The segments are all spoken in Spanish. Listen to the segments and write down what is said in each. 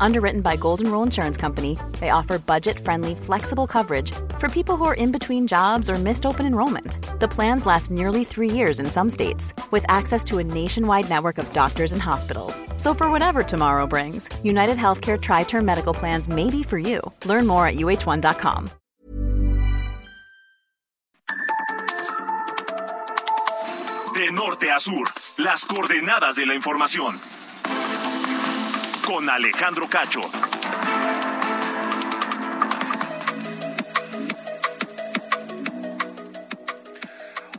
Underwritten by Golden Rule Insurance Company, they offer budget friendly, flexible coverage for people who are in between jobs or missed open enrollment. The plans last nearly three years in some states, with access to a nationwide network of doctors and hospitals. So, for whatever tomorrow brings, United Healthcare Tri Term Medical Plans may be for you. Learn more at uh1.com. De norte a sur, las coordenadas de la información. Con Alejandro Cacho.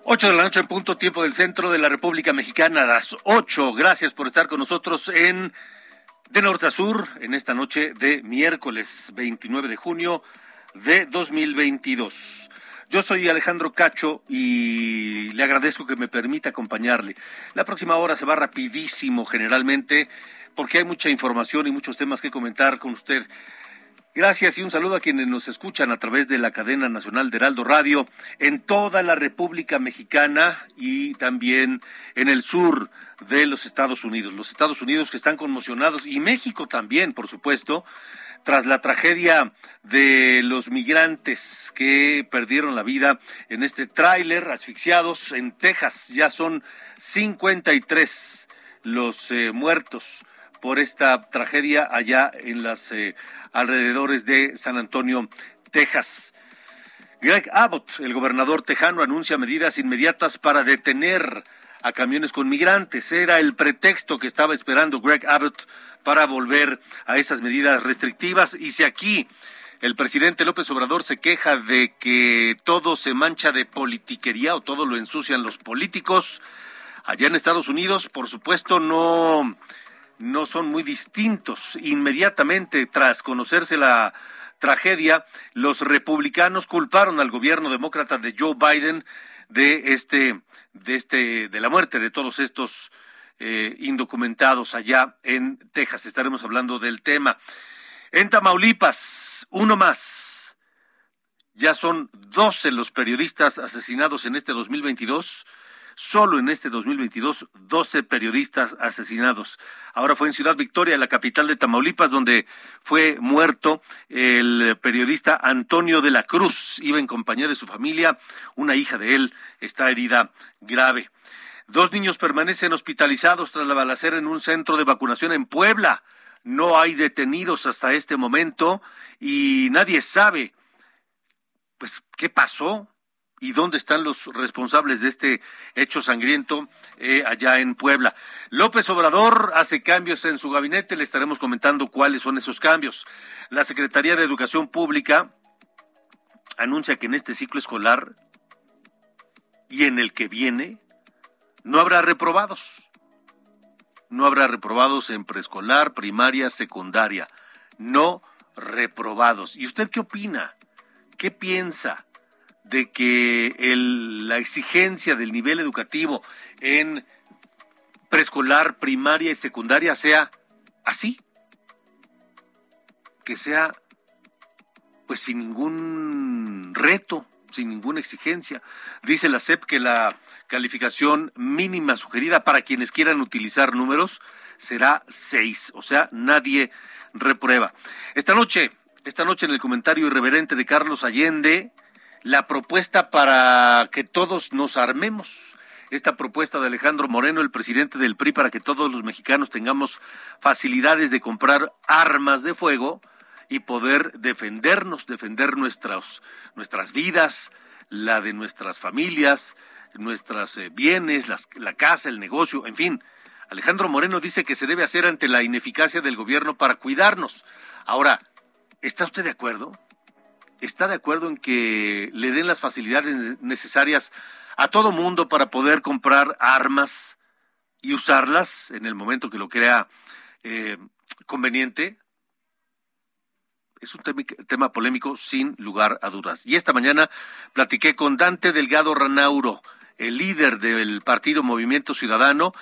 Ocho de la noche en punto tiempo del centro de la República Mexicana, a las ocho. Gracias por estar con nosotros en De Norte a Sur en esta noche de miércoles 29 de junio de 2022. Yo soy Alejandro Cacho y le agradezco que me permita acompañarle. La próxima hora se va rapidísimo generalmente porque hay mucha información y muchos temas que comentar con usted. Gracias y un saludo a quienes nos escuchan a través de la cadena nacional de Heraldo Radio en toda la República Mexicana y también en el sur de los Estados Unidos. Los Estados Unidos que están conmocionados y México también, por supuesto, tras la tragedia de los migrantes que perdieron la vida en este tráiler asfixiados en Texas. Ya son 53 los eh, muertos por esta tragedia allá en las eh, alrededores de San Antonio, Texas. Greg Abbott, el gobernador tejano, anuncia medidas inmediatas para detener a camiones con migrantes. Era el pretexto que estaba esperando Greg Abbott para volver a esas medidas restrictivas. Y si aquí el presidente López Obrador se queja de que todo se mancha de politiquería o todo lo ensucian los políticos, allá en Estados Unidos, por supuesto, no no son muy distintos. Inmediatamente tras conocerse la tragedia, los republicanos culparon al gobierno demócrata de Joe Biden de este, de este, de la muerte de todos estos eh, indocumentados allá en Texas. Estaremos hablando del tema. En Tamaulipas, uno más. Ya son doce los periodistas asesinados en este 2022 Solo en este 2022, 12 periodistas asesinados. Ahora fue en Ciudad Victoria, la capital de Tamaulipas, donde fue muerto el periodista Antonio de la Cruz. Iba en compañía de su familia. Una hija de él está herida grave. Dos niños permanecen hospitalizados tras la balacera en un centro de vacunación en Puebla. No hay detenidos hasta este momento y nadie sabe, pues, qué pasó y dónde están los responsables de este hecho sangriento eh, allá en Puebla. López Obrador hace cambios en su gabinete, le estaremos comentando cuáles son esos cambios. La Secretaría de Educación Pública anuncia que en este ciclo escolar y en el que viene no habrá reprobados. No habrá reprobados en preescolar, primaria, secundaria. No reprobados. ¿Y usted qué opina? ¿Qué piensa? De que la exigencia del nivel educativo en preescolar, primaria y secundaria sea así, que sea pues sin ningún reto, sin ninguna exigencia. Dice la SEP que la calificación mínima sugerida para quienes quieran utilizar números será seis, o sea, nadie reprueba. Esta noche, esta noche en el comentario irreverente de Carlos Allende, la propuesta para que todos nos armemos. Esta propuesta de Alejandro Moreno, el presidente del PRI, para que todos los mexicanos tengamos facilidades de comprar armas de fuego y poder defendernos, defender nuestras, nuestras vidas, la de nuestras familias, nuestros eh, bienes, la casa, el negocio, en fin. Alejandro Moreno dice que se debe hacer ante la ineficacia del gobierno para cuidarnos. Ahora, ¿está usted de acuerdo? Está de acuerdo en que le den las facilidades necesarias a todo mundo para poder comprar armas y usarlas en el momento que lo crea eh, conveniente. Es un tema, polémico sin lugar a dudas. Y esta mañana platiqué con Dante Delgado Ranauro, el líder del partido Movimiento Ciudadano,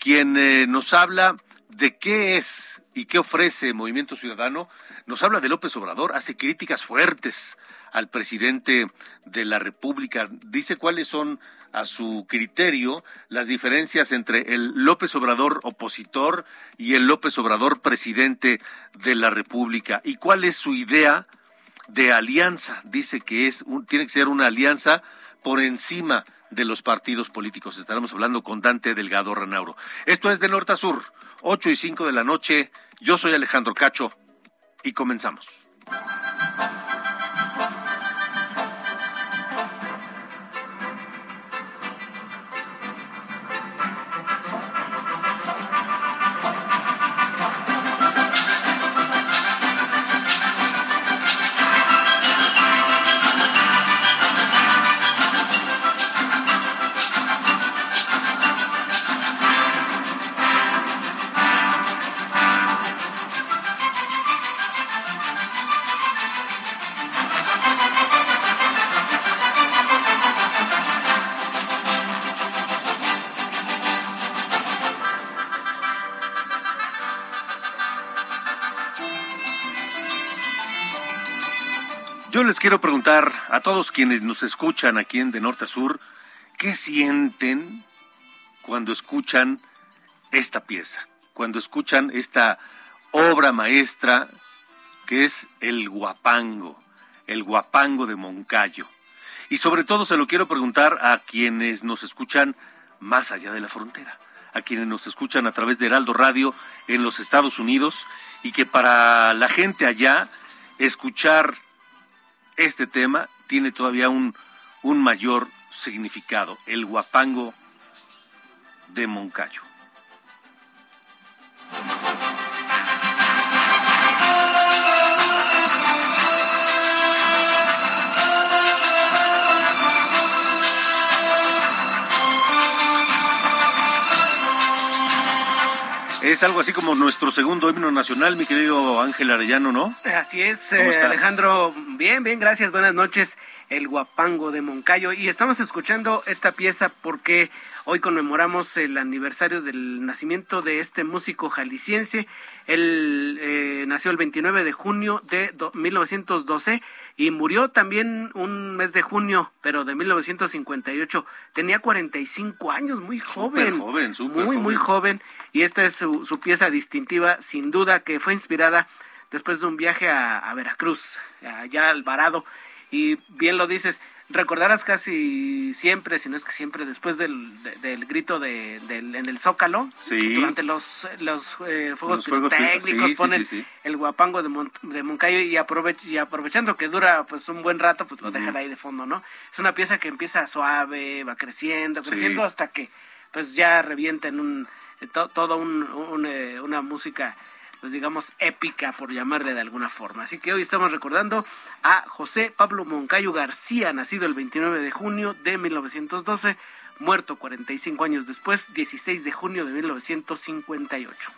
quien eh, nos habla de qué es y qué ofrece Movimiento Ciudadano nos habla de López Obrador, hace críticas fuertes al presidente de la República. Dice cuáles son a su criterio las diferencias entre el López Obrador opositor y el López Obrador presidente de la República y cuál es su idea de alianza. Dice que es tiene que ser una alianza por encima de los partidos políticos. Estaremos hablando con Dante Delgado Ranauro. Esto es de norte a sur, 8 y 5 de la noche. Yo soy Alejandro Cacho y comenzamos. Yo les quiero preguntar a todos quienes nos escuchan aquí en De Norte a Sur, ¿qué sienten cuando escuchan esta pieza? Cuando escuchan esta obra maestra que es el guapango, el guapango de Moncayo. Y sobre todo se lo quiero preguntar a quienes nos escuchan más allá de la frontera, a quienes nos escuchan a través de Heraldo Radio en los Estados Unidos y que para la gente allá escuchar este tema tiene todavía un, un mayor significado, el guapango de Moncayo. Es algo así como nuestro segundo himno nacional, mi querido Ángel Arellano, ¿no? Así es, eh, Alejandro. Bien, bien, gracias. Buenas noches. El Guapango de Moncayo. Y estamos escuchando esta pieza porque hoy conmemoramos el aniversario del nacimiento de este músico jalisciense. Él eh, nació el 29 de junio de 1912 y murió también un mes de junio, pero de 1958. Tenía 45 años, muy joven. Súper joven, súper Muy, muy joven. Y esta es su, su pieza distintiva, sin duda, que fue inspirada después de un viaje a, a Veracruz, allá al Varado. Y bien lo dices, recordarás casi siempre, si no es que siempre, después del, de- del grito de, del, en el Zócalo, Sí. durante los, los eh, fuegos Los técnicos, sí, ponen sí, el guapango de, Mon- de Moncayo y, aprovech- y aprovechando que dura pues un buen rato, pues lo dejan ahí de fondo, ¿no? Es una pieza que empieza suave, va creciendo, creciendo hasta que pues ya revienta en un, to- todo un, un, eh, una música pues digamos épica por llamarle de alguna forma. Así que hoy estamos recordando a José Pablo Moncayo García, nacido el 29 de junio de 1912, muerto 45 años después, 16 de junio de 1958.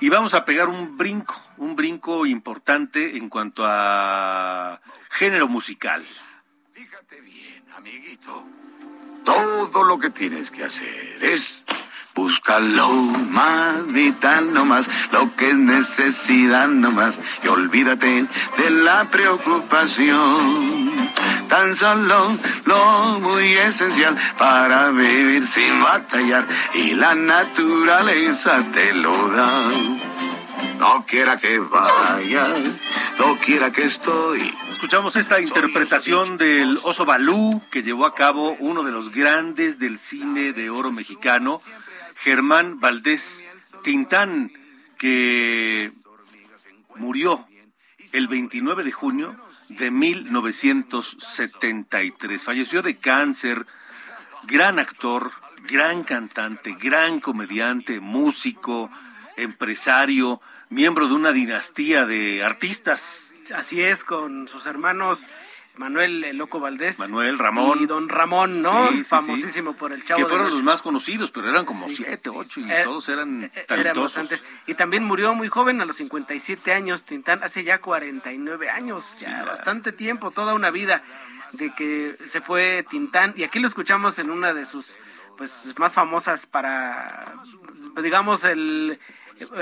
Y vamos a pegar un brinco, un brinco importante en cuanto a género musical. Fíjate bien, amiguito. Todo lo que tienes que hacer es buscar lo más vital nomás, lo que es necesidad nomás, y olvídate de la preocupación. Tan solo lo muy esencial para vivir sin batallar, y la naturaleza te lo da. No quiera que vaya, no quiera que estoy. Escuchamos esta interpretación del Oso Balú que llevó a cabo uno de los grandes del cine de oro mexicano, Germán Valdés Tintán, que murió el 29 de junio de 1973. Falleció de cáncer, gran actor, gran cantante, gran comediante, músico, empresario, miembro de una dinastía de artistas. Así es, con sus hermanos Manuel el Loco Valdés. Manuel, Ramón. Y don Ramón, ¿no? Sí, sí, sí. Famosísimo por el Chavo que fueron los más conocidos, pero eran como siete, ocho, y Eh, todos eran eh, eran talentosos. bastantes. Y también murió muy joven, a los 57 años, Tintán, hace ya 49 años, ya ya. bastante tiempo, toda una vida. de que se fue Tintán y aquí lo escuchamos en una de sus pues más famosas para digamos el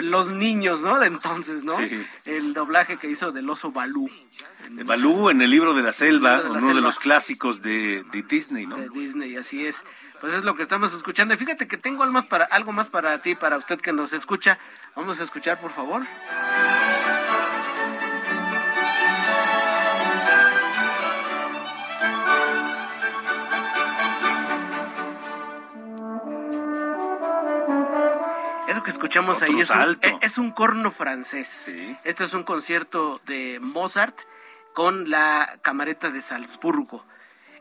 los niños, ¿no? De entonces, ¿no? El doblaje que hizo del oso Balú. Balú en el libro de la selva, uno de los clásicos de, Disney, ¿no? De Disney, así es. Pues es lo que estamos escuchando. Y fíjate que tengo algo más para, algo más para ti, para usted que nos escucha. Vamos a escuchar, por favor. Que escuchamos ahí es un, e, es un, corno francés. Este es un concierto de Mozart con la camareta de Salzburgo.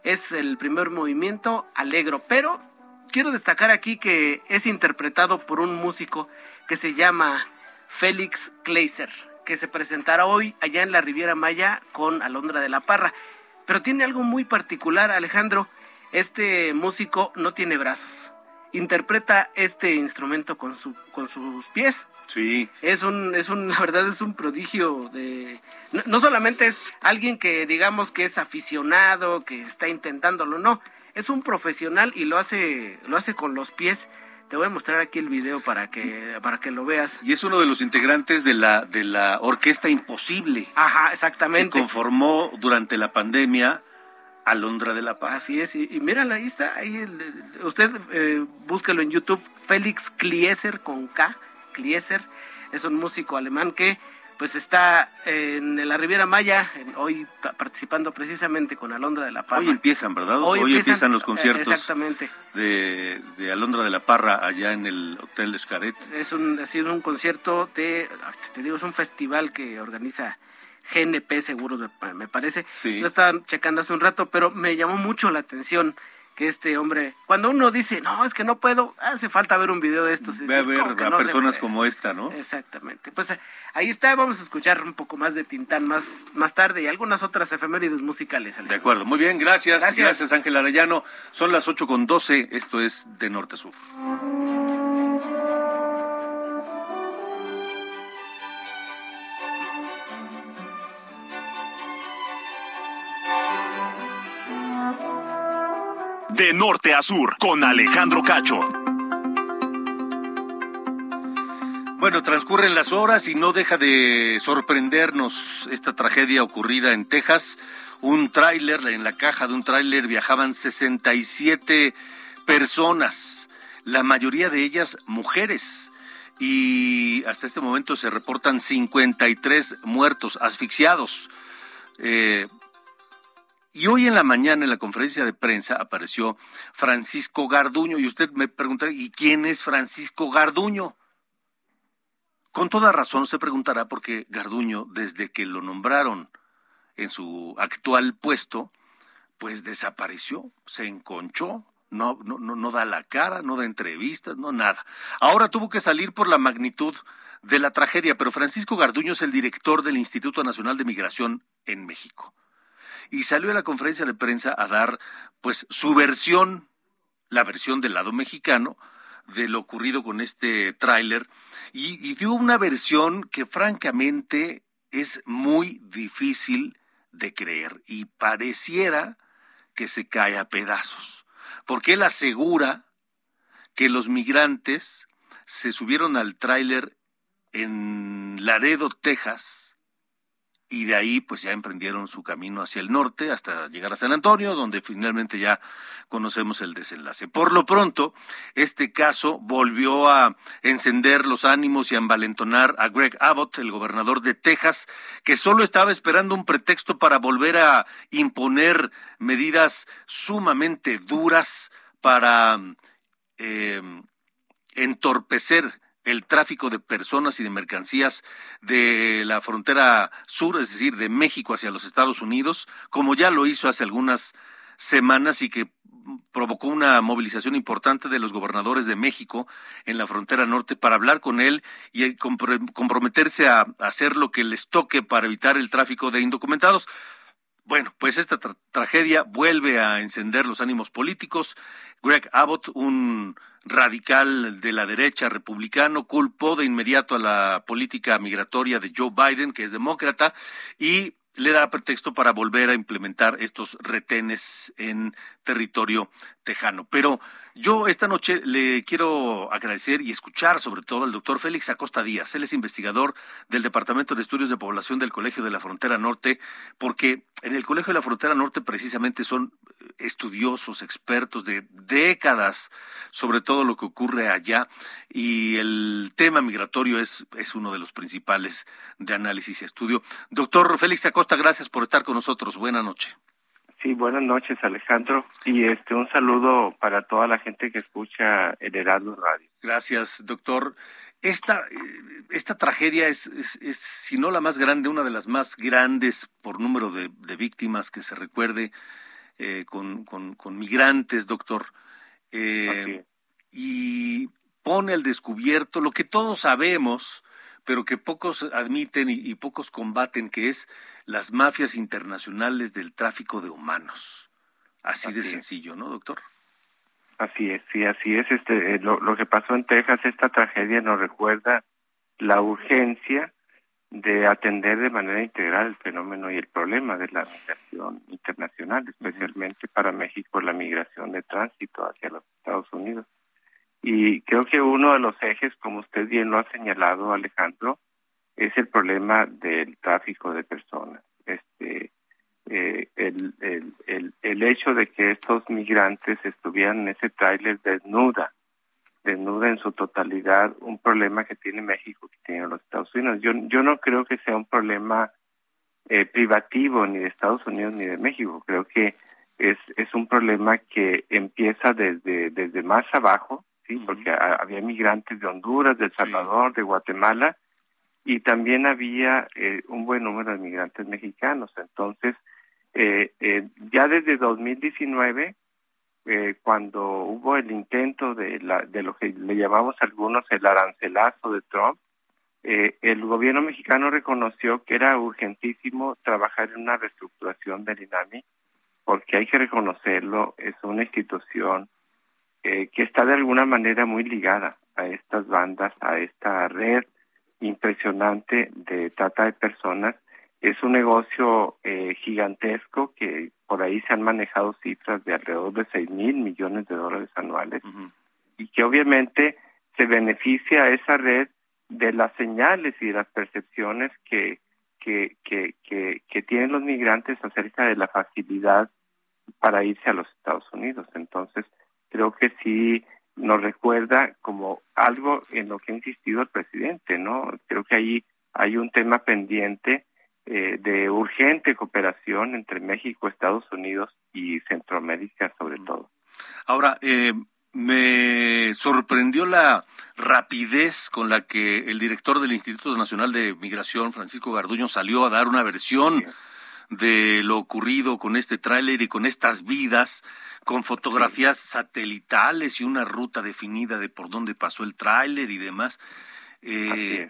Es el primer movimiento alegro, pero quiero destacar aquí que es interpretado por un músico que se llama Félix Kleiser, que se presentará hoy allá en la Riviera Maya con Alondra de la Parra. Pero tiene algo muy particular, Alejandro. Este músico no tiene brazos interpreta este instrumento con, su, con sus pies. Sí. Es un, es un, la verdad es un prodigio de, no, solamente es alguien que digamos que es aficionado, que está intentándolo, no, es un profesional y lo hace, lo hace con los pies. Te voy a mostrar aquí el video para que, para que lo veas. Y es uno de los integrantes de la, de la Orquesta Imposible. Ajá, exactamente. Que conformó durante la pandemia Alondra de la Paz. Así es, y, mírala, ahí está, ahí usted eh, búsquelo en YouTube, Félix Klieser con K, Klieser, es un músico alemán que pues está en la Riviera Maya, hoy participando precisamente con Alondra de la Parra. Hoy empiezan, ¿verdad? Hoy, empiezan, los conciertos exactamente. De, de, Alondra de la Parra allá en el Hotel Escaret. Es un, es un concierto de, te digo, es un festival que organiza GNP seguro me parece. Lo estaba checando hace un rato, pero me llamó mucho la atención que este hombre, cuando uno dice, no, es que no puedo, hace falta ver un video de estos. Ve a ver a personas como esta, ¿no? Exactamente. Pues ahí está, vamos a escuchar un poco más de Tintán más, más tarde y algunas otras efemérides musicales. De acuerdo, muy bien, gracias. Gracias, Ángel Arellano. Son las 8 con 12, esto es de norte a sur. De norte a sur con Alejandro Cacho. Bueno, transcurren las horas y no deja de sorprendernos esta tragedia ocurrida en Texas. Un tráiler, en la caja de un tráiler viajaban 67 personas, la mayoría de ellas mujeres. Y hasta este momento se reportan 53 muertos, asfixiados. Eh, y hoy en la mañana en la conferencia de prensa apareció Francisco Garduño y usted me preguntará, ¿y quién es Francisco Garduño? Con toda razón se preguntará porque Garduño, desde que lo nombraron en su actual puesto, pues desapareció, se enconchó, no, no, no, da la cara, no da entrevistas, no nada. Ahora tuvo que salir por la magnitud de la tragedia, pero Francisco Garduño es el director del Instituto Nacional de Migración en México y salió a la conferencia de prensa a dar pues su versión, la versión del lado mexicano de lo ocurrido con este tráiler. Y, dio una versión que francamente es muy difícil de creer y pareciera que se cae a pedazos, porque él asegura que los migrantes se subieron al tráiler en Laredo, Texas, y de ahí pues ya emprendieron su camino hacia el norte hasta llegar a San Antonio, donde finalmente ya conocemos el desenlace. Por lo pronto, este caso volvió a encender los ánimos y a envalentonar a Greg Abbott, el gobernador de Texas, que solo estaba esperando un pretexto para volver a imponer medidas sumamente duras para eh, entorpecer el tráfico de personas y de mercancías de la frontera sur, es decir, de México hacia los Estados Unidos, como ya lo hizo hace algunas semanas y que provocó una movilización importante de los gobernadores de México en la frontera norte para hablar con él y comprometerse a hacer lo que les toque para evitar el tráfico de indocumentados. Bueno, pues esta tragedia vuelve a encender los ánimos políticos. Greg Abbott, un radical de la derecha republicano, culpó de inmediato a la política migratoria de Joe Biden, que es demócrata, y le da pretexto para volver a implementar estos retenes en territorio tejano. Pero yo esta noche le quiero agradecer y escuchar sobre todo al doctor Félix Acosta Díaz. Él es investigador del Departamento de Estudios de Población del Colegio de la Frontera Norte, porque en el Colegio de la Frontera Norte precisamente son estudiosos, expertos de décadas sobre todo lo que ocurre allá y el tema migratorio es, es uno de los principales de análisis y estudio. Doctor Félix Acosta, gracias por estar con nosotros. Buenas noches. Sí, buenas noches, Alejandro. Y este un saludo para toda la gente que escucha el Heraldo Radio. Gracias, doctor. Esta, esta tragedia es, es, si no la más grande, una de las más grandes por número de, víctimas que se recuerde eh, con, con, migrantes, doctor. Eh, y pone al descubierto lo que todos sabemos, pero que pocos admiten y pocos combaten, que es las mafias internacionales del tráfico de humanos. Así, de sencillo, ¿no, doctor? Así es, sí, así es. Este, eh, lo, que pasó en Texas, esta tragedia nos recuerda la urgencia de atender de manera integral el fenómeno y el problema de la migración internacional, especialmente para México la migración de tránsito hacia los Estados Unidos. Y creo que uno de los ejes, como usted bien lo ha señalado, Alejandro, es el problema del tráfico de personas. Este, eh, el, el, el, el, hecho de que estos migrantes estuvieran en ese tráiler desnuda, desnuda en su totalidad, un problema que tiene México, que tiene los Estados Unidos. Yo, yo no creo que sea un problema eh, privativo ni de Estados Unidos ni de México. Creo que es, es un problema que empieza desde, desde más abajo, sí, porque había migrantes de Honduras, de El Salvador, de Guatemala, y también había eh, un buen número de migrantes mexicanos. Entonces, eh, eh, ya desde 2019, eh, cuando hubo el intento de, la, de lo que le llamamos algunos el arancelazo de Trump, eh, el gobierno mexicano reconoció que era urgentísimo trabajar en una reestructuración del INAMI, porque hay que reconocerlo, es una institución eh, que está de alguna manera muy ligada a estas bandas, a esta red impresionante de trata de personas. Es un negocio eh, gigantesco que por ahí se han manejado cifras de alrededor de 6 mil millones de dólares anuales y que obviamente se beneficia a esa red de las señales y de las percepciones que, que, que, que, que tienen los migrantes acerca de la facilidad para irse a los Estados Unidos. Entonces, creo que sí nos recuerda como algo en lo que ha insistido el presidente, ¿no? Creo que ahí hay un tema pendiente eh, de urgente cooperación entre México, Estados Unidos y Centroamérica sobre todo. Ahora, eh, me sorprendió la rapidez con la que el director del Instituto Nacional de Migración, Francisco Garduño, salió a dar una versión de lo ocurrido con este tráiler y con estas vidas, con fotografías satelitales y una ruta definida de por dónde pasó el tráiler y demás. Eh,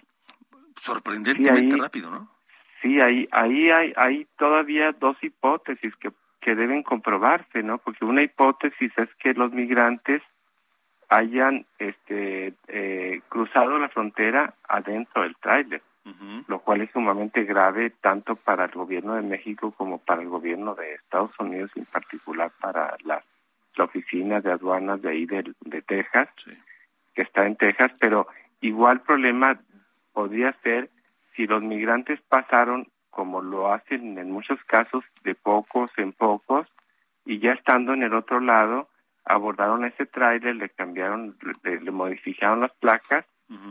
sorprendentemente rápido, ¿no? Sí, ahí, ahí hay, hay todavía dos hipótesis que, que deben comprobarse, ¿no? Porque una hipótesis es que los migrantes hayan este, eh, cruzado la frontera adentro del tráiler lo cual es sumamente grave tanto para el gobierno de México como para el gobierno de Estados Unidos, en particular para la, oficina de aduanas de ahí de, de Texas, que está en Texas, pero igual problema podría ser si los migrantes pasaron, como lo hacen en muchos casos, de pocos en pocos, y ya estando en el otro lado, abordaron ese tráiler, le cambiaron, le modificaron las placas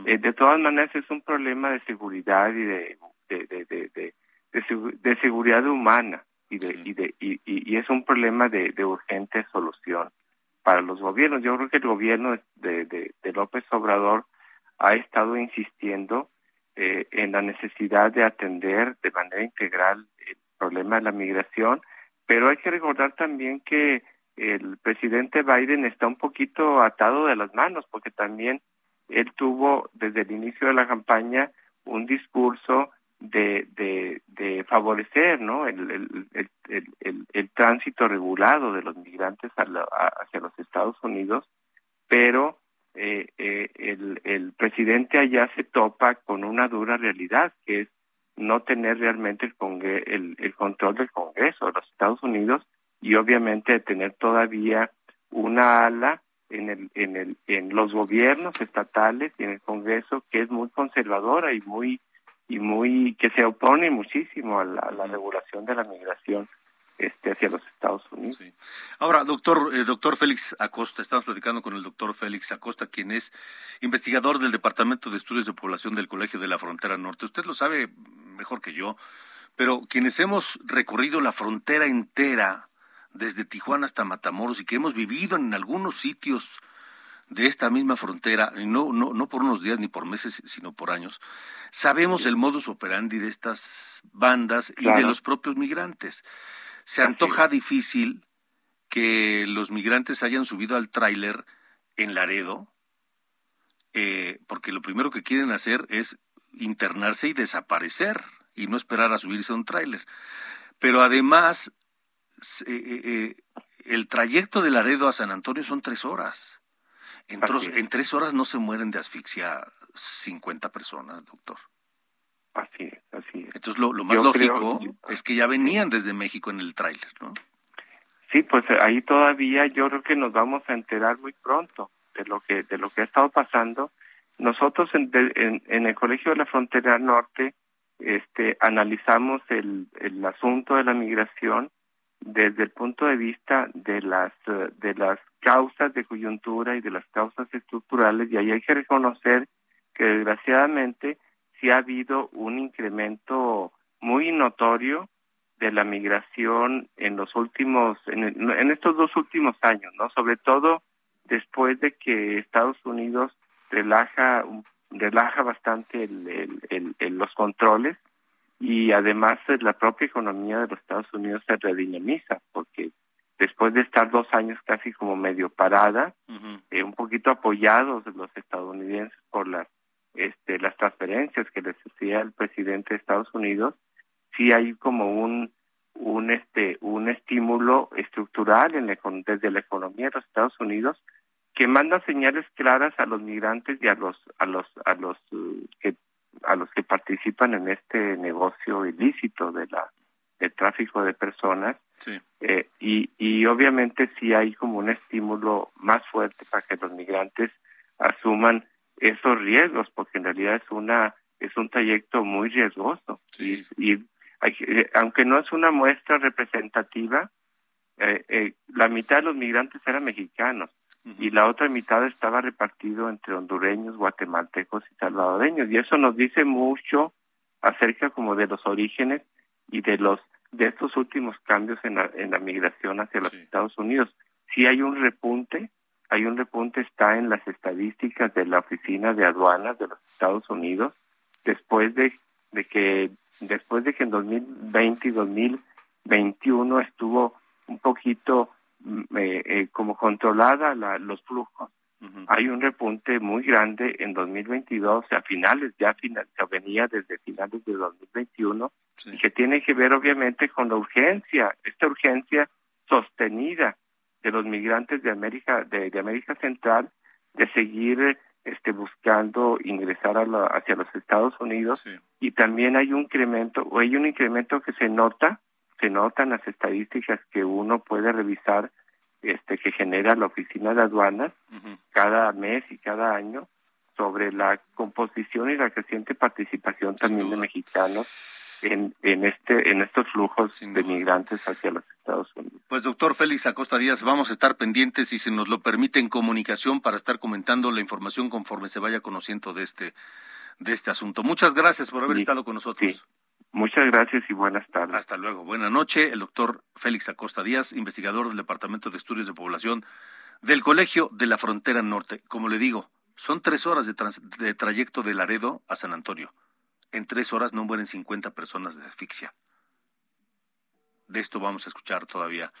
eh, de todas maneras es un problema de seguridad y de, de, de, de, de seguridad humana y, de, y, de, y, y, es un problema de, de urgente solución para los gobiernos. Yo creo que el gobierno de, de, de López Obrador ha estado insistiendo eh, en la necesidad de atender de manera integral el problema de la migración, pero hay que recordar también que el presidente Biden está un poquito atado de las manos porque también él tuvo desde el inicio de la campaña un discurso de, de, favorecer ¿no? el, el, el, el, tránsito regulado de los migrantes hacia los Estados Unidos, pero eh, eh, el, el presidente allá se topa con una dura realidad, que es no tener realmente el, el, control del Congreso de los Estados Unidos y obviamente tener todavía una ala en el, en el en los gobiernos estatales y en el Congreso que es muy conservadora y muy y muy que se opone muchísimo a la regulación de la migración este, hacia los Estados Unidos. Ahora, doctor, eh, doctor Félix Acosta, estamos platicando con el doctor Félix Acosta, quien es investigador del Departamento de Estudios de Población del Colegio de la Frontera Norte. Usted lo sabe mejor que yo, pero quienes hemos recorrido la frontera entera, desde Tijuana hasta Matamoros, y que hemos vivido en algunos sitios de esta misma frontera, y no, no, no por unos días ni por meses, sino por años, sabemos el modus operandi de estas bandas y de los propios migrantes. Se antoja difícil que los migrantes hayan subido al tráiler en Laredo, eh, porque lo primero que quieren hacer es internarse y desaparecer y no esperar a subirse a un tráiler. Pero además, eh, eh, el trayecto de Laredo a San Antonio son tres horas. En, en, tres horas no se mueren de asfixia 50 personas, doctor. Así es, así es. Entonces lo, más lógico es que ya venían desde México en el tráiler, ¿no? Sí, pues eh, ahí todavía yo creo que nos vamos a enterar muy pronto de lo que de lo que ha estado pasando. Nosotros en, en, el Colegio de la Frontera Norte este, analizamos el, el asunto de la migración desde el punto de vista de las de las causas de coyuntura y de las causas estructurales y ahí hay que reconocer que desgraciadamente sí ha habido un incremento muy notorio de la migración en los últimos, en, estos dos últimos años, ¿no? Sobre todo después de que Estados Unidos relaja, relaja bastante el, los controles y además la propia economía de los Estados Unidos se redinamiza porque después de estar dos años casi como medio parada, eh, un poquito apoyados los estadounidenses por las este, las transferencias que les hacía el presidente de Estados Unidos, sí hay como un un este un estímulo estructural en desde la economía de los Estados Unidos que manda señales claras a los migrantes y a los a los a los uh, que a los que participan en este negocio ilícito de la del tráfico de personas eh, y y obviamente sí hay como un estímulo más fuerte para que los migrantes asuman esos riesgos, porque en realidad es una es un trayecto muy riesgoso. Y, eh, aunque no es una muestra representativa, eh, eh, la mitad de los migrantes eran mexicanos y la otra mitad estaba repartido entre hondureños, guatemaltecos y salvadoreños y eso nos dice mucho acerca como de los orígenes y de los de estos últimos cambios en la, en la migración hacia los Estados Unidos. Si hay un repunte, hay un repunte, está en las estadísticas de la Oficina de Aduanas de los Estados Unidos, después de, de que después de que en 2020 y 2021 estuvo un poquito eh, eh, como controlada la, los flujos. Hay un repunte muy grande en 2022, a finales, ya final, venía desde finales de 2021, y que tiene que ver obviamente con la urgencia, esta urgencia sostenida de los migrantes de América de, América Central de seguir este buscando ingresar a hacia los Estados Unidos y también hay un incremento o hay un incremento que se nota se notan las estadísticas que uno puede revisar este que genera la oficina de aduanas cada mes y cada año sobre la composición y la creciente participación también de mexicanos en, en, este, en estos flujos de migrantes hacia los Estados Unidos. Pues doctor Félix Acosta Díaz, vamos a estar pendientes y si nos lo permite en comunicación para estar comentando la información conforme se vaya conociendo de este, de este asunto. Muchas gracias por haber estado con nosotros. Muchas gracias y buenas tardes. Hasta luego. Buenas noches. El doctor Félix Acosta Díaz, investigador del Departamento de Estudios de Población del Colegio de la Frontera Norte. Como le digo, son tres horas de, de trayecto de Laredo a San Antonio en tres horas no mueren 50 personas de asfixia. De esto vamos a escuchar todavía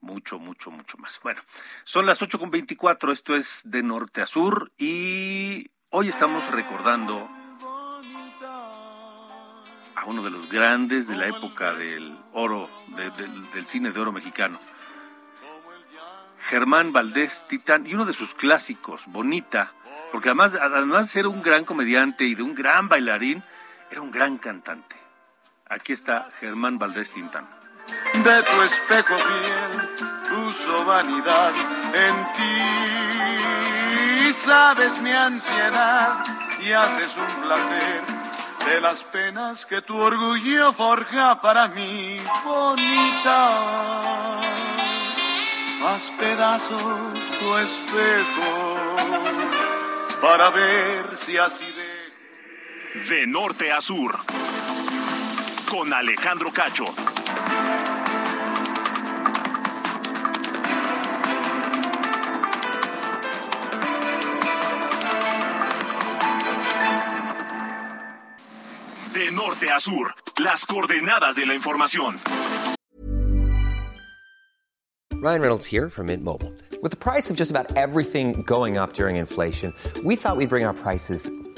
mucho, mucho, mucho más. Bueno, son las ocho con veinticuatro, esto es de norte a sur y hoy estamos recordando a uno de los grandes de la época del oro, del cine de oro mexicano. Germán Valdés Titán y uno de sus clásicos, Bonita, porque además, además de ser un gran comediante y de un gran bailarín, era un gran cantante. Aquí está Germán Valdés Tintán. De tu espejo fiel, uso vanidad en ti. Sabes mi ansiedad y haces un placer de las penas que tu orgullo forja para mí, bonita. Haz pedazos tu espejo para ver si así de... De norte a sur. Con Alejandro Cacho. Norte a sur. Las coordenadas de la información. Ryan Reynolds here from Mint Mobile. With the price of just about everything going up during inflation, we thought we'd bring our prices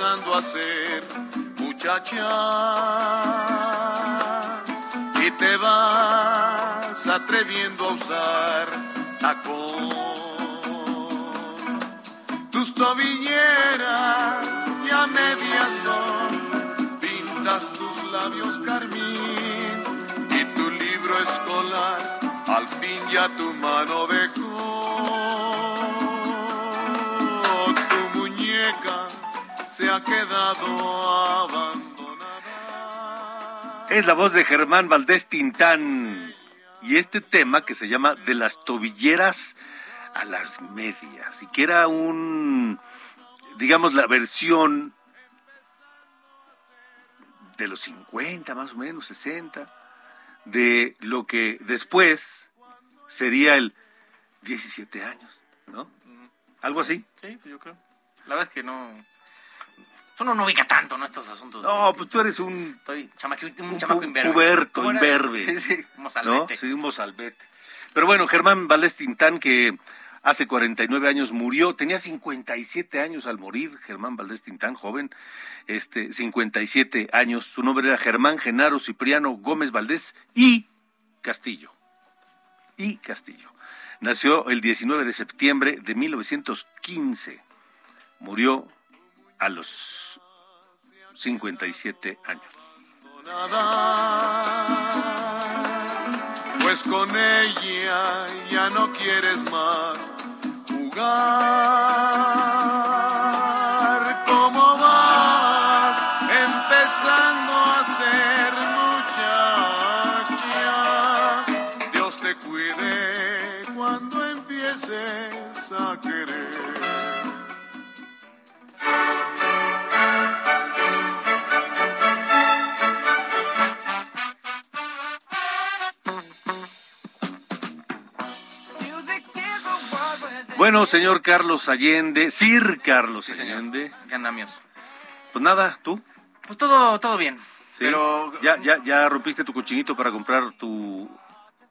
A ser muchacha? Y te vas atreviendo a usar tacón. Tus tobilleras ya medias son, pintas tus labios carmín y tu libro escolar al fin ya tu mano dejó. Se ha quedado abandonada. Es la voz de Germán Valdés Tintán. Y este tema que se llama De las tobilleras a las medias. Y que era un, digamos, la versión de los 50, más o menos, 60, de lo que después sería el 17 años, ¿no? Algo así. Sí, pues yo creo. La verdad es que no. Uno no ubica tanto, ¿no? Estos asuntos. No, pues tú eres un, Estoy chamaqui- un, un chamaco imberbe. imberbe. Sí, sí, un ¿no? mozalbete. Sí, un mozalbete. Pero bueno, Germán Valdés Tintán, que hace 49 años murió, tenía 57 años al morir, Germán Valdés Tintán, joven, este, 57 años. Su nombre era Germán Genaro Cipriano Gómez Valdés y Castillo. Y Castillo. Nació el 19 de septiembre de 1915. Murió a los 57 años. Pues con ella ya no quieres más jugar. Bueno, señor Carlos Allende, Sir Carlos Sí, señor. Allende. ¿Qué andamios? Pues nada, tú. Pues todo, todo bien. Sí. Pero. ya, ya, ya rompiste tu cochinito para comprar tu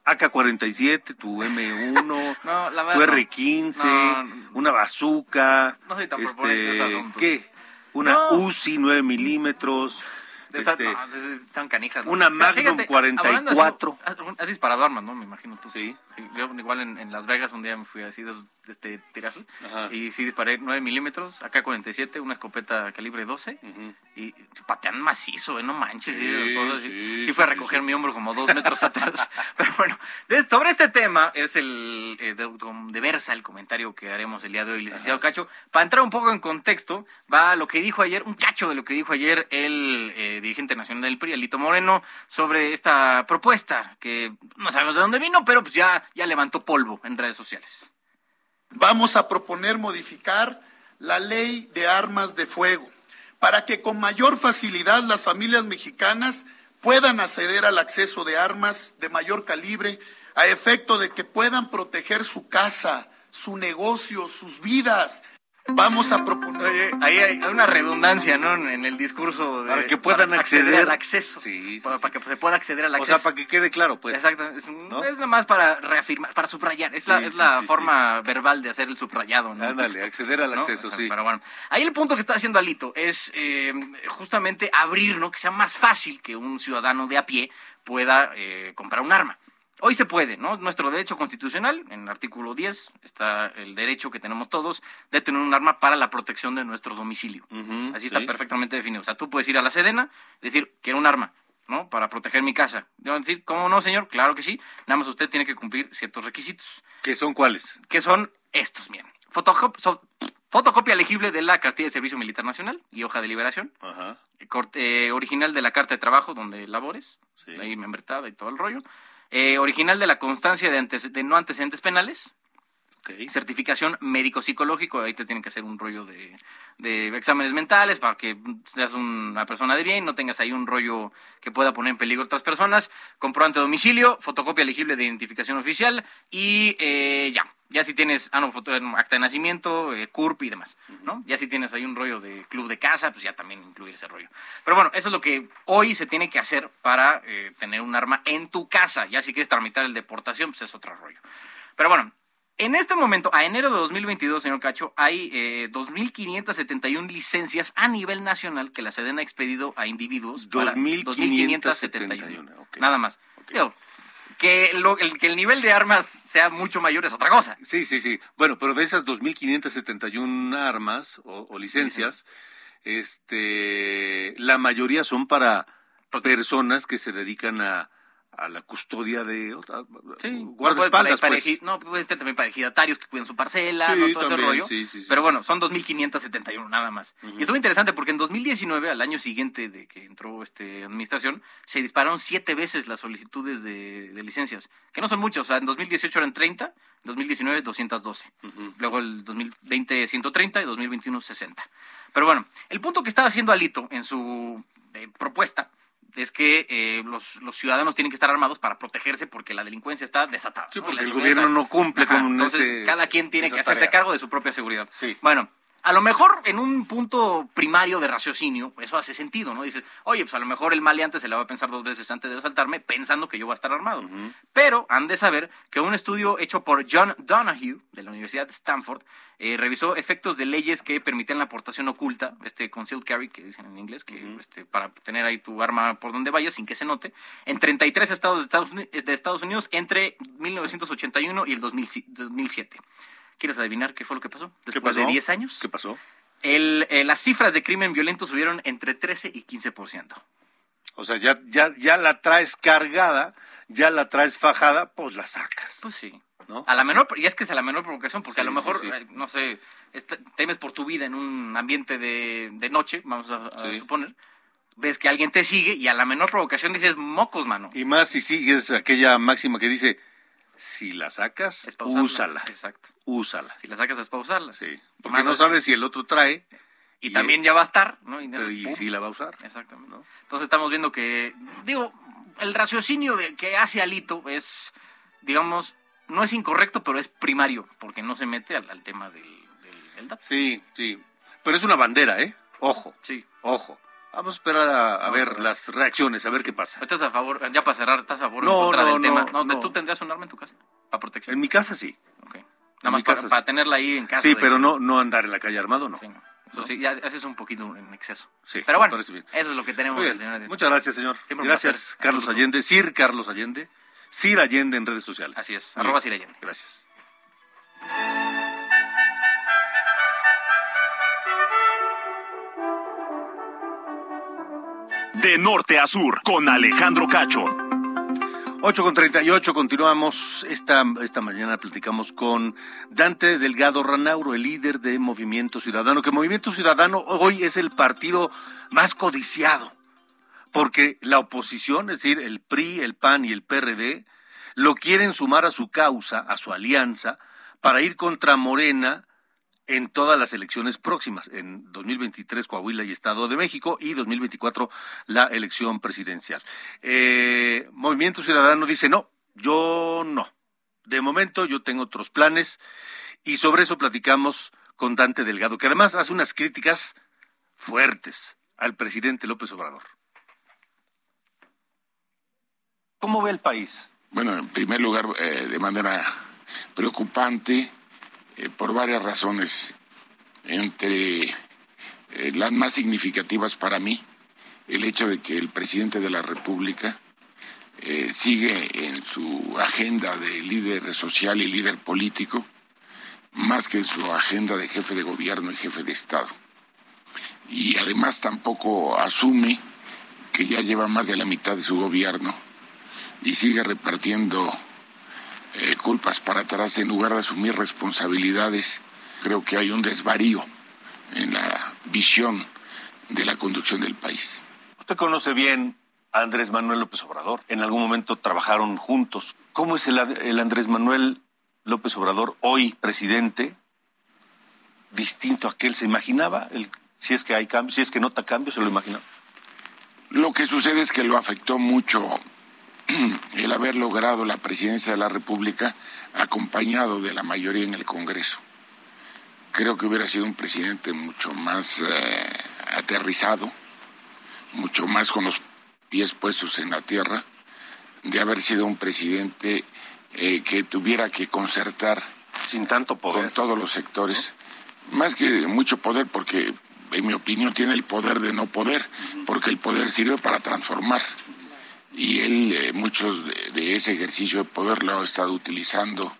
AK-47, tu M1, No, la tu verdad. no. R15, No. una bazooka. No soy tan asuntos. ¿Qué? Una. UCI 9 milímetros. De esas, este, no, están canijas. ¿no? una Magnum 44. hablando así, Has, has disparado armas, ¿no? Me imagino tú. Sí. Yo igual en, en Las Vegas un día me fui así de, este Ajá. y sí disparé 9 milímetros, AK-47, una escopeta calibre 12 Ujú. y patean macizo, ¿eh? no manches. Sí, así. sí, Sí fue a recoger sí. mi hombro como dos metros atrás. Pero bueno, de- sobre este tema es el eh, de, de Versa el comentario que haremos el día de hoy, licenciado Cacho. Para entrar un poco en contexto, va lo que dijo ayer, un cacho de lo que dijo ayer el eh, dirigente nacional del PRI, Alito Moreno, sobre esta propuesta que no sabemos de dónde vino, pero pues ya, ya levantó polvo en redes sociales. Vamos a proponer modificar la ley de armas de fuego para que con mayor facilidad las familias mexicanas puedan acceder al acceso de armas de mayor calibre a efecto de que puedan proteger su casa, su negocio, sus vidas. Vamos a proponer. Oye, ahí hay una redundancia, ¿no? En el discurso. De, para que puedan acceder, al acceso. Sí, para, para, que se pueda acceder al acceso. O sea, para que quede claro, pues. Exacto. Es, ¿no? es nada más para reafirmar, para subrayar. Es sí, la, es la forma verbal de hacer el subrayado, ¿no? Ándale, acceder al acceso, sí. Pero bueno, ahí el punto que está haciendo Alito es eh, justamente abrir, ¿no? Que sea más fácil que un ciudadano de a pie pueda eh, comprar un arma. Hoy se puede, ¿no? Nuestro derecho constitucional, en el artículo 10, está el derecho que tenemos todos de tener un arma para la protección de nuestro domicilio. Uh -huh, Así está sí. perfectamente definido. O sea, tú puedes ir a la Sedena, decir, quiero un arma, ¿no? Para proteger mi casa. Deben decir, ¿cómo no, señor? Claro que sí. Nada más usted tiene que cumplir ciertos requisitos. ¿Qué son cuáles? Que son estos, miren. Fotocop so fotocopia legible de la cartilla de Servicio Militar Nacional y hoja de liberación. -huh. Corte, original de la carta de trabajo donde labores. Sí. Ahí membretada y todo el rollo. Eh, original de la constancia de, de no antecedentes penales. Okay. Certificación médico-psicológico, ahí te tienen que hacer un rollo de, de, exámenes mentales para que seas una persona de bien, no tengas ahí un rollo que pueda poner en peligro a otras personas. Comprobante de domicilio, fotocopia elegible de identificación oficial y eh, ya. Ya si tienes, ah, no, foto, acta de nacimiento, eh, CURP y demás, ¿no? Ya si tienes ahí un rollo de club de casa, pues ya también incluir ese rollo. Pero bueno, eso es lo que hoy se tiene que hacer para eh, tener un arma en tu casa. Ya si quieres tramitar el deportación, pues es otro rollo. Pero bueno, en este momento, a enero de 2022, señor Cacho, hay eh, 2.571 licencias a nivel nacional que la SEDEN ha expedido a individuos. 2.571. Okay. Nada más. Okay. Digo, que, lo, el, que el nivel de armas sea mucho mayor es otra cosa. Sí, sí, sí. Bueno, pero de esas 2.571 armas o, o licencias, este, la mayoría son para personas que se dedican a, a la custodia de otra, sí, guardaespaldas, pues. No, pues este también para ejidatarios que cuidan su parcela, sí, ¿no? todo también, ese rollo. Sí, sí, Pero bueno, son 2.571 nada más. Uh -huh. Y estuvo interesante porque en 2019, al año siguiente de que entró este administración, se dispararon siete veces las solicitudes de, de licencias, que no son muchas. O sea, en 2018 eran 30, en 2019 212. Uh -huh. Luego el 2020 130 y 2021 60. Pero bueno, el punto que estaba haciendo Alito en su eh, propuesta es que eh, los, los, ciudadanos tienen que estar armados para protegerse porque la delincuencia está desatada. Sí, porque ¿no? el gobierno está... no cumple Ajá, con entonces, ese, cada quien tiene que hacerse tarea. cargo de su propia seguridad. Sí. Bueno, a lo mejor en un punto primario de raciocinio, eso hace sentido, ¿no? Dices, oye, pues a lo mejor el maleante se le va a pensar dos veces antes de asaltarme pensando que yo voy a estar armado. Uh -huh. Pero han de saber que un estudio hecho por John Donahue de la Universidad de Stanford eh, revisó efectos de leyes que permitían la aportación oculta, este concealed carry, que dicen en inglés, que uh -huh. este, para tener ahí tu arma por donde vayas sin que se note, en 33 estados de Estados, Unidos, de Estados Unidos entre 1981 y el 2007. ¿Quieres adivinar qué fue lo que pasó? Después pasó? de 10 años. ¿Qué pasó? El, eh, las cifras de crimen violento subieron entre 13 y 15%. O sea, ya, ya, ya la traes cargada, ya la traes fajada, pues la sacas. Pues sí. ¿No? A la menor, y es que es a la menor provocación, porque Sí, a lo mejor, sí, sí. eh, no sé, est- temes por tu vida en un ambiente de, de noche, vamos a, suponer, ves que alguien te sigue y a la menor provocación dices, mocos, mano. Y más si sigues aquella máxima que dice, si la sacas, úsala, Exacto. úsala. Si la sacas es para usarla. Sí, porque Más no sabes si el otro trae Y, también ya va a estar, ¿no? Y, y pum. si la va a usar. Exactamente. Entonces estamos viendo que, digo, el raciocinio de, que hace Alito es, digamos, no es incorrecto, pero es primario, porque no se mete al, al tema del, del, del dato. Sí, sí. Pero es una bandera, ¿eh? Ojo, Sí. ojo. Vamos a esperar a, a No, ver no. las reacciones, a ver qué pasa. ¿Estás a favor, ya para cerrar, estás a favor o No, en contra del tema? no. ¿Tú tendrías un arma en tu casa? Para protección. En mi casa sí. Ok. en Nada más para, tenerla ahí en casa. Sí, pero no, no andar en la calle armado, no. Sí. Eso sí, ya haces un poquito en exceso. Sí, Pero bueno, eso es lo que tenemos. Bien. señor- Muchas gracias, señor. Siempre gracias. Carlos. Allende. Sir Carlos Allende. Sir Allende en redes sociales. Así es, Muy arroba bien. Sir Allende. Gracias. De norte a sur, con Alejandro Cacho. 8 con 38, continuamos. Esta, esta mañana platicamos con Dante Delgado Ranauro, el líder de Movimiento Ciudadano, que Movimiento Ciudadano hoy es el partido más codiciado, porque la oposición, es decir, el PRI, el PAN y el PRD, lo quieren sumar a su causa, a su alianza, para ir contra Morena en todas las elecciones próximas, en 2023 Coahuila y Estado de México y 2024 la elección presidencial. Eh, Movimiento Ciudadano dice no, yo no. De momento yo tengo otros planes y sobre eso platicamos con Dante Delgado, que además hace unas críticas fuertes al presidente López Obrador. ¿Cómo ve el país? Bueno, en primer lugar, eh, de manera preocupante eh, por varias razones. Entre eh, las más significativas para mí, el hecho de que el presidente de la República sigue en su agenda de líder social y líder político, más que en su agenda de jefe de gobierno y jefe de Estado. Y además tampoco asume que ya lleva más de la mitad de su gobierno y sigue repartiendo eh, culpas para atrás en lugar de asumir responsabilidades. Creo que hay un desvarío en la visión de la conducción del país. Usted conoce bien a Andrés Manuel López Obrador. En algún momento trabajaron juntos. ¿Cómo es el, el Andrés Manuel López Obrador, hoy presidente, distinto a aquel se imaginaba? El, si es que hay cambios, si es que nota cambios, se lo imaginaba. Lo que sucede es que lo afectó mucho el haber logrado la presidencia de la República acompañado de la mayoría en el Congreso. Creo que hubiera sido un presidente mucho más eh, aterrizado, mucho más con los pies puestos en la tierra, de haber sido un presidente eh, que tuviera que concertar sin tanto poder. con todos los sectores, más que mucho poder, porque en mi opinión tiene el poder de no poder, porque el poder sirve para transformar y él eh, muchos de, ese ejercicio de poder lo ha estado utilizando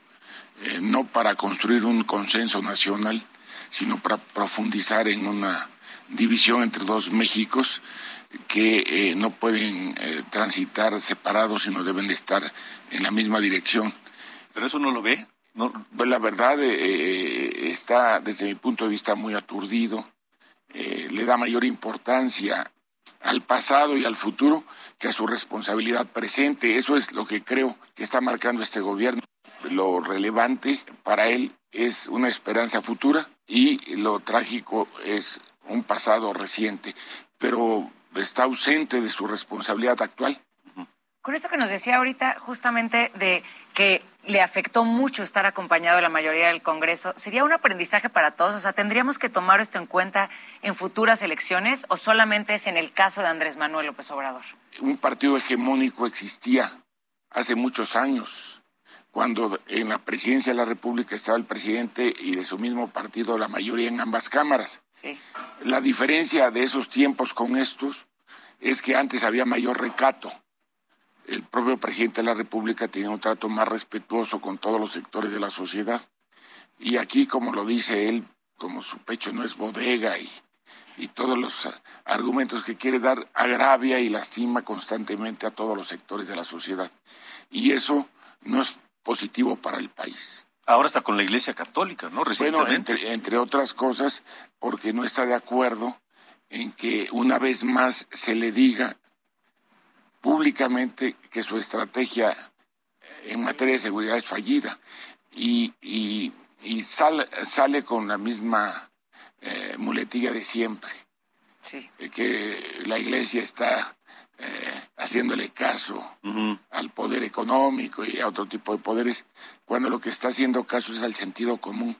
eh, no para construir un consenso nacional, sino para profundizar en una división entre dos Méxicos que eh, no pueden transitar separados, sino deben de estar en la misma dirección. ¿Pero eso no lo ve? No. Pues la verdad está, desde mi punto de vista, muy aturdido. le da mayor importancia al pasado y al futuro que a su responsabilidad presente. Eso es lo que creo que está marcando este gobierno. Lo relevante para él es una esperanza futura y lo trágico es un pasado reciente, pero está ausente de su responsabilidad actual. Con esto que nos decía ahorita justamente de que le afectó mucho estar acompañado de la mayoría del Congreso, ¿sería un aprendizaje para todos? O sea, ¿tendríamos que tomar esto en cuenta en futuras elecciones o solamente es en el caso de Andrés Manuel López Obrador? Un partido hegemónico existía hace muchos años, cuando en la presidencia de la República estaba el presidente y de su mismo partido la mayoría en ambas cámaras. Sí. La diferencia de esos tiempos con estos es que antes había mayor recato el propio presidente de la República tiene un trato más respetuoso con todos los sectores de la sociedad. Y aquí, como lo dice él, como su pecho no es bodega y, y todos los argumentos que quiere dar, agravia y lastima constantemente a todos los sectores de la sociedad. Y eso no es positivo para el país. Ahora está con la Iglesia Católica, ¿no? Bueno, entre, entre otras cosas, porque no está de acuerdo en que una vez más se le diga públicamente que su estrategia en materia de seguridad es fallida y, y, sale, sale con la misma eh, muletilla de siempre. Sí. Eh, que la iglesia está eh, haciéndole caso al poder económico y a otro tipo de poderes, cuando lo que está haciendo caso es al sentido común.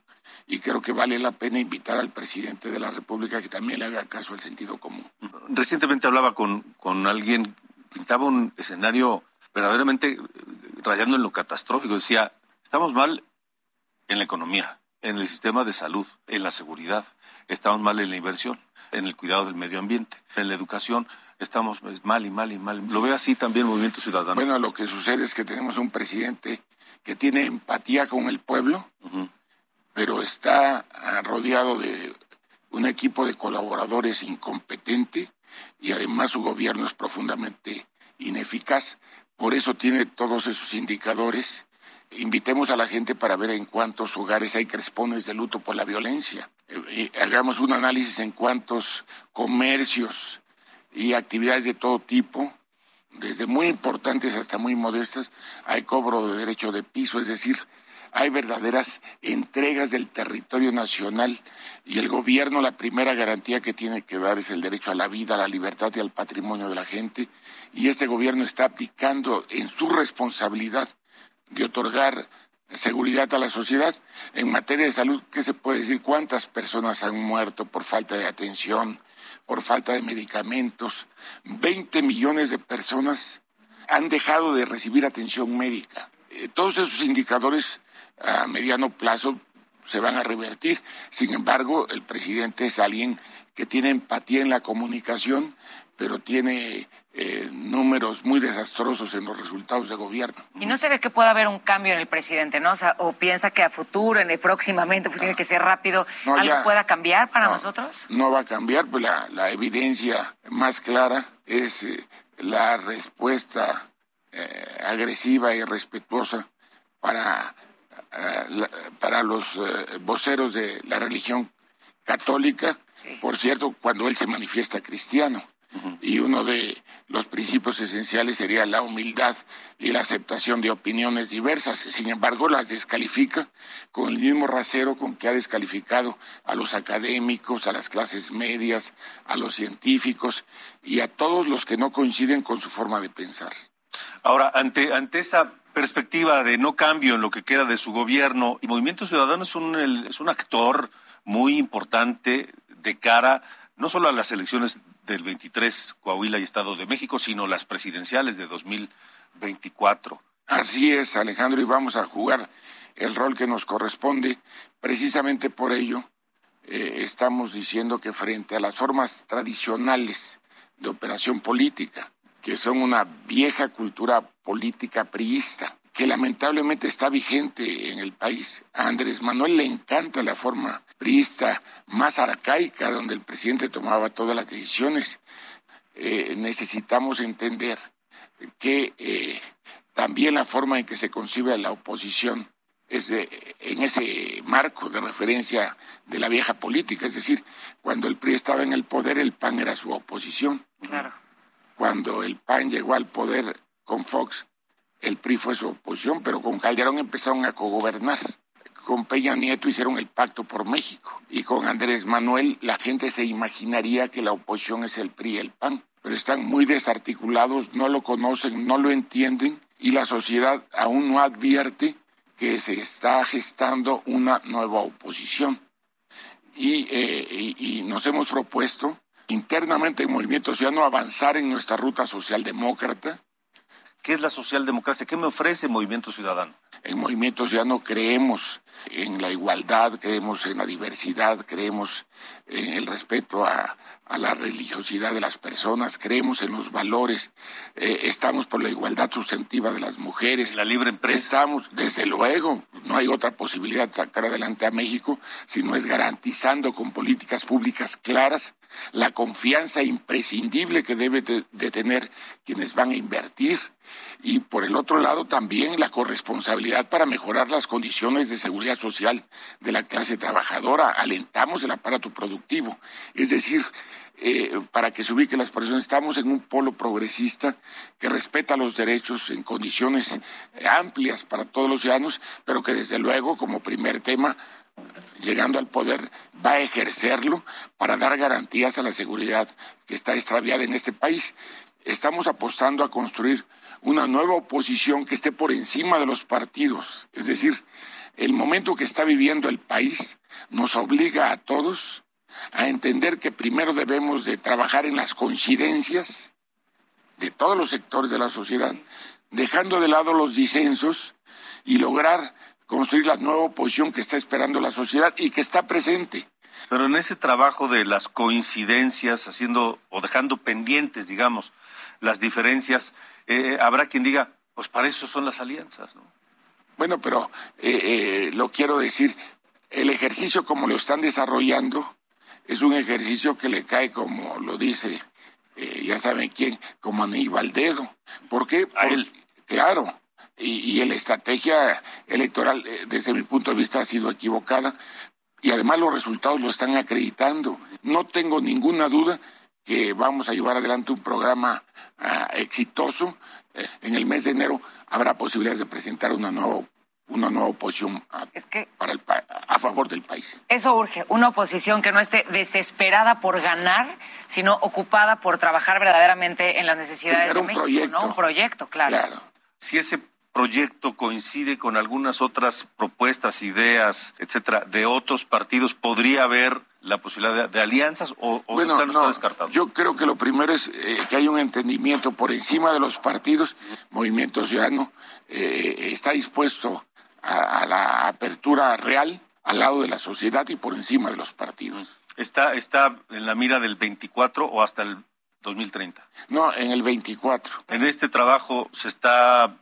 Y creo que vale la pena invitar al presidente de la República que también le haga caso al sentido común. Recientemente hablaba con, con alguien pintaba un escenario verdaderamente eh, rayando en lo catastrófico. Decía, estamos mal en la economía, en el sistema de salud, en la seguridad, estamos mal en la inversión, en el cuidado del medio ambiente, en la educación, estamos mal y mal y mal. Lo ve así también el Movimiento Ciudadano. Bueno, lo que sucede es que tenemos un presidente que tiene empatía con el pueblo, pero está ah, rodeado de un equipo de colaboradores incompetente y además su gobierno es profundamente ineficaz. Por eso tiene todos esos indicadores. Invitemos a la gente para ver en cuántos hogares hay crespones de luto por la violencia. Eh, hagamos un análisis en cuántos comercios y actividades de todo tipo, desde muy importantes hasta muy modestas, hay cobro de derecho de piso, es decir, hay verdaderas entregas del territorio nacional y el gobierno la primera garantía que tiene que dar es el derecho a la vida, a la libertad y al patrimonio de la gente y este gobierno está aplicando en su responsabilidad de otorgar seguridad a la sociedad. En materia de salud, ¿qué se puede decir? ¿Cuántas personas han muerto por falta de atención, por falta de medicamentos? 20 millones de personas han dejado de recibir atención médica. Eh, todos esos indicadores a mediano plazo se van a revertir. Sin embargo, el presidente es alguien que tiene empatía en la comunicación, pero tiene eh, números muy desastrosos en los resultados de gobierno. Y no se ve que pueda haber un cambio en el presidente, ¿no? O, sea, o piensa que a futuro, en el próximamente, pues tiene que ser rápido, ¿algo pueda cambiar para nosotros? No va a cambiar, pues la, evidencia más clara es eh, la respuesta eh, agresiva y respetuosa para, para los voceros de la religión católica, por cierto, cuando él se manifiesta cristiano y uno de los principios esenciales sería la humildad y la aceptación de opiniones diversas. Sin embargo, las descalifica con el mismo rasero con que ha descalificado a los académicos, a las clases medias, a los científicos y a todos los que no coinciden con su forma de pensar. Ahora, ante, ante esa perspectiva de no cambio en lo que queda de su gobierno, y Movimiento Ciudadano es un, es un actor muy importante de cara no solo a las elecciones del 23 Coahuila y Estado de México, sino las presidenciales de 2024. Así es, Alejandro, y vamos a jugar el rol que nos corresponde. Precisamente por ello eh, estamos diciendo que frente a las formas tradicionales de operación política, que son una vieja cultura política priista, que lamentablemente está vigente en el país. A Andrés Manuel le encanta la forma priista más arcaica, donde el presidente tomaba todas las decisiones. Eh, necesitamos entender que eh, también la forma en que se concibe la oposición es en ese marco de referencia de la vieja política, es decir, cuando el PRI estaba en el poder, el PAN era su oposición. Claro. Cuando el PAN llegó al poder con Fox, el PRI fue su oposición, pero con Calderón empezaron a cogobernar. Con Peña Nieto hicieron el pacto por México. Y con Andrés Manuel la gente se imaginaría que la oposición es el PRI y el PAN. Pero están muy desarticulados, no lo conocen, no lo entienden y la sociedad aún no advierte que se está gestando una nueva oposición. Y, eh, y, nos hemos propuesto internamente en Movimiento Ciudadano avanzar en nuestra ruta socialdemócrata, ¿Qué es la socialdemocracia? ¿Qué me ofrece Movimiento Ciudadano? En Movimiento Ciudadano creemos en la igualdad, creemos en la diversidad, creemos en el respeto a, la religiosidad de las personas, creemos en los valores, eh, estamos por la igualdad sustantiva de las mujeres. La libre empresa. Estamos, desde luego, no hay otra posibilidad de sacar adelante a México si no es garantizando con políticas públicas claras la confianza imprescindible que debe de tener quienes van a invertir y por el otro lado también la corresponsabilidad para mejorar las condiciones de seguridad social de la clase trabajadora. Alentamos el aparato productivo, es decir, eh, para que se ubique las personas. Estamos en un polo progresista que respeta los derechos en condiciones amplias para todos los ciudadanos, pero que desde luego, como primer tema, llegando al poder, va a ejercerlo para dar garantías a la seguridad que está extraviada en este país. Estamos apostando a construir una nueva oposición que esté por encima de los partidos. Es decir, el momento que está viviendo el país nos obliga a todos a entender que primero debemos de trabajar en las coincidencias de todos los sectores de la sociedad, dejando de lado los disensos y lograr construir la nueva oposición que está esperando la sociedad y que está presente. Pero en ese trabajo de las coincidencias, haciendo o dejando pendientes, digamos, las diferencias, eh, habrá quien diga, pues para eso son las alianzas, ¿no? Bueno, pero eh, eh, lo quiero decir, el ejercicio como lo están desarrollando es un ejercicio que le cae, como lo dice, ya saben quién, como Aníbal Valdedo. ¿Por qué? A él. Claro, y, y, la estrategia electoral, desde mi punto de vista, ha sido equivocada y además los resultados lo están acreditando. No tengo ninguna duda que vamos a llevar adelante un programa ah, exitoso. Eh, en el mes de enero habrá posibilidades de presentar una nueva una nueva oposición a, para el, a favor del país. Eso urge, una oposición que no esté desesperada por ganar, sino ocupada por trabajar verdaderamente en las necesidades de México, proyecto. ¿no? Un proyecto, claro. Claro. Si ese proyecto coincide con algunas otras propuestas, ideas, etcétera, de otros partidos, ¿podría haber la posibilidad de, alianzas o, o bueno, no, está descartado? Yo creo que lo primero es eh, que haya un entendimiento por encima de los partidos. Movimiento Ciudadano eh, está dispuesto a, a, la apertura real al lado de la sociedad y por encima de los partidos. ¿Está, está en la mira del 24 o hasta el 2030? No, en el 24. En este trabajo se está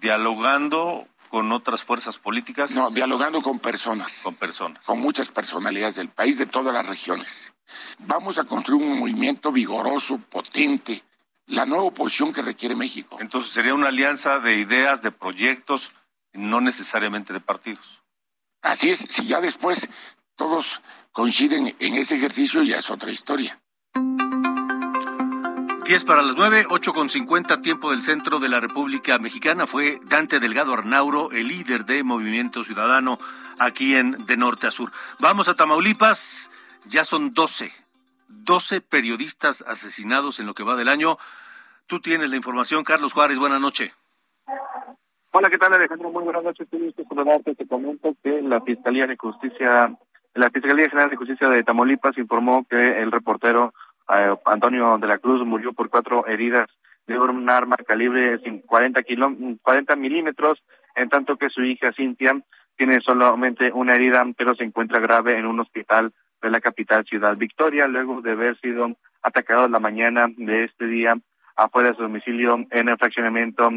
dialogando con otras fuerzas políticas? No, dialogando con personas. Con personas. Con muchas personalidades del país, de todas las regiones. Vamos a construir un movimiento vigoroso, potente, la nueva oposición que requiere México. Entonces sería una alianza de ideas, de proyectos, no necesariamente de partidos. Así es, si ya después todos coinciden en ese ejercicio, ya es otra historia. 10 para las 9, 8 con 50, tiempo del centro de la República Mexicana. Fue Dante Delgado Arnauro, el líder de Movimiento Ciudadano aquí en De Norte a Sur. Vamos a Tamaulipas, ya son 12, 12 periodistas asesinados en lo que va del año. Tú tienes la información, Carlos Juárez, buenas noches. Hola, ¿qué tal Alejandro? Muy buenas noches. Te saludarte. Te comento que la Fiscalía de Justicia, la Fiscalía General de Justicia de Tamaulipas informó que el reportero eh, Antonio de la Cruz murió por cuatro heridas de un arma calibre 40, kilo, 40 milímetros, en tanto que su hija Cintia tiene solamente una herida, pero se encuentra grave en un hospital de la capital Ciudad Victoria, luego de haber sido atacado la mañana de este día afuera de su domicilio en el fraccionamiento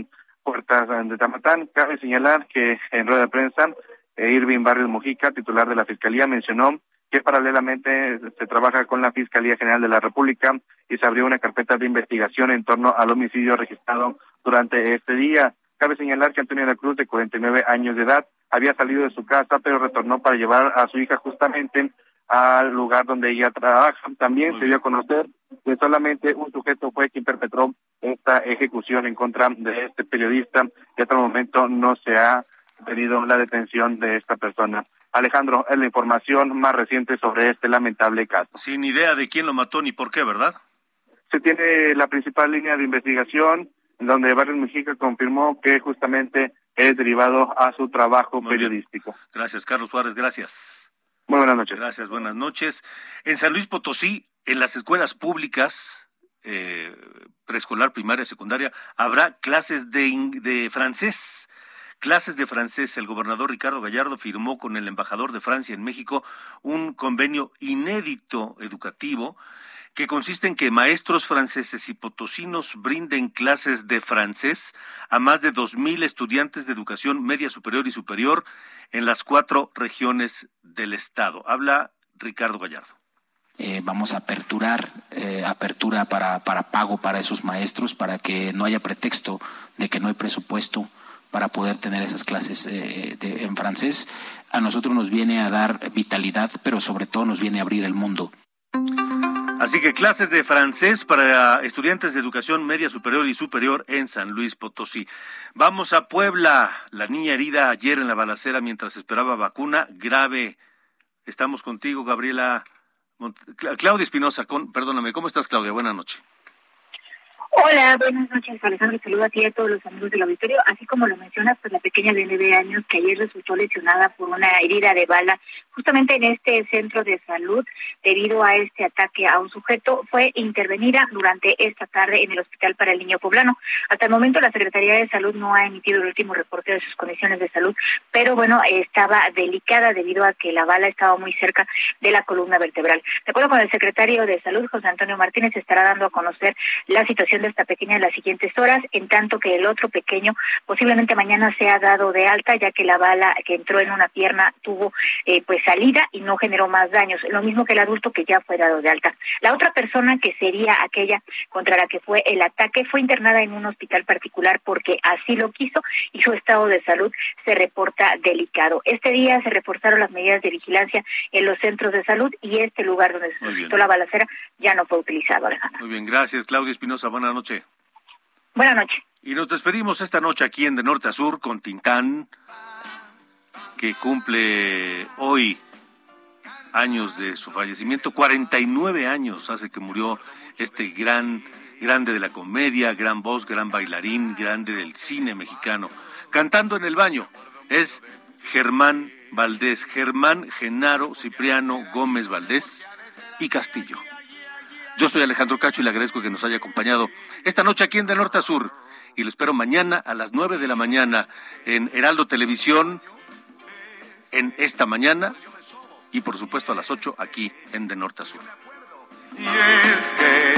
Puertas de Tamatán. Cabe señalar que en rueda de prensa, eh, Irving Barrios Mujica, titular de la Fiscalía, mencionó que paralelamente se trabaja con la Fiscalía General de la República y se abrió una carpeta de investigación en torno al homicidio registrado durante este día. Cabe señalar que Antonio de la Cruz, de 49 años de edad, había salido de su casa, pero retornó para llevar a su hija justamente al lugar donde ella trabaja. También se dio a conocer que solamente un sujeto fue quien perpetró esta ejecución en contra de este periodista, que hasta el momento no se ha pedido la detención de esta persona. Alejandro, es la información más reciente sobre este lamentable caso. Sin idea de quién lo mató ni por qué, ¿verdad? Se tiene la principal línea de investigación, donde Barrio Mujica confirmó que justamente es derivado a su trabajo Muy periodístico. Bien. Gracias, Carlos Suárez, gracias. Muy buenas noches. Gracias, buenas noches. En San Luis Potosí, en las escuelas públicas, eh, preescolar, primaria, secundaria, habrá clases de, de francés clases de francés. El gobernador Ricardo Gallardo firmó con el embajador de Francia en México un convenio inédito educativo que consiste en que maestros franceses y potosinos brinden clases de francés a más de dos mil estudiantes de educación media superior y superior en las cuatro regiones del estado. Habla Ricardo Gallardo. Eh, vamos a aperturar eh, apertura para, para pago para esos maestros para que no haya pretexto de que no hay presupuesto para poder tener esas clases eh, de, en francés. A nosotros nos viene a dar vitalidad, pero sobre todo nos viene a abrir el mundo. Así que clases de francés para estudiantes de educación media superior y superior en San Luis Potosí. Vamos a Puebla. La niña herida ayer en la balacera mientras esperaba vacuna grave. Estamos contigo, Gabriela. Mont Claudia Espinosa, con, perdóname, ¿cómo estás, Claudia? Buenas noches. Hola, buenas noches, Alejandro. Saludo a ti y a todos los amigos del auditorio. Así como lo mencionas, pues la pequeña de nueve años que ayer resultó lesionada por una herida de bala justamente en este centro de salud debido a este ataque a un sujeto fue intervenida durante esta tarde en el Hospital para el Niño Poblano. Hasta el momento la Secretaría de Salud no ha emitido el último reporte de sus condiciones de salud, pero bueno, estaba delicada debido a que la bala estaba muy cerca de la columna vertebral. De acuerdo con el secretario de Salud, José Antonio Martínez, estará dando a conocer la situación de esta pequeña en las siguientes horas, en tanto que el otro pequeño posiblemente mañana sea dado de alta, ya que la bala que entró en una pierna tuvo eh, pues salida y no generó más daños, lo mismo que el adulto que ya fue dado de alta. La otra persona que sería aquella contra la que fue el ataque fue internada en un hospital particular porque así lo quiso y su estado de salud se reporta delicado. Este día se reforzaron las medidas de vigilancia en los centros de salud y este lugar donde se suscitó la balacera ya no fue utilizado, Alejandro. Muy bien, gracias, Claudia Espinosa. Buenas noches. Buenas noches. Y nos despedimos esta noche aquí en De Norte a Sur con Tintán. que cumple hoy años de su fallecimiento, 49 años hace que murió este gran, grande de la comedia, gran voz, gran bailarín, grande del cine mexicano. Cantando en el baño es Germán Valdés, Germán Genaro Cipriano Gómez Valdés y Castillo. Yo soy Alejandro Cacho y le agradezco que nos haya acompañado esta noche aquí en De Norte a Sur. Y lo espero mañana a las 9 de la mañana en Heraldo Televisión, en esta mañana y por supuesto a las 8 aquí en De Norte a Sur. Y es que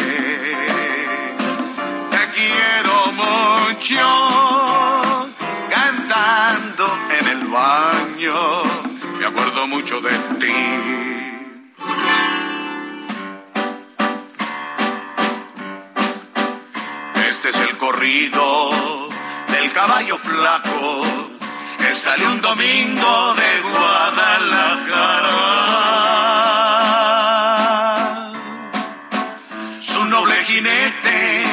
te quiero mucho cantando en el baño. Me acuerdo mucho de ti. Corrido del caballo flaco que salió un domingo de Guadalajara. Su noble jinete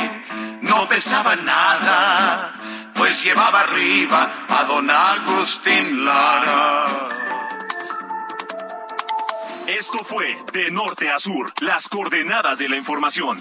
no pesaba nada, pues llevaba arriba a don Agustín Lara. Esto fue De Norte a Sur, las coordenadas de la información.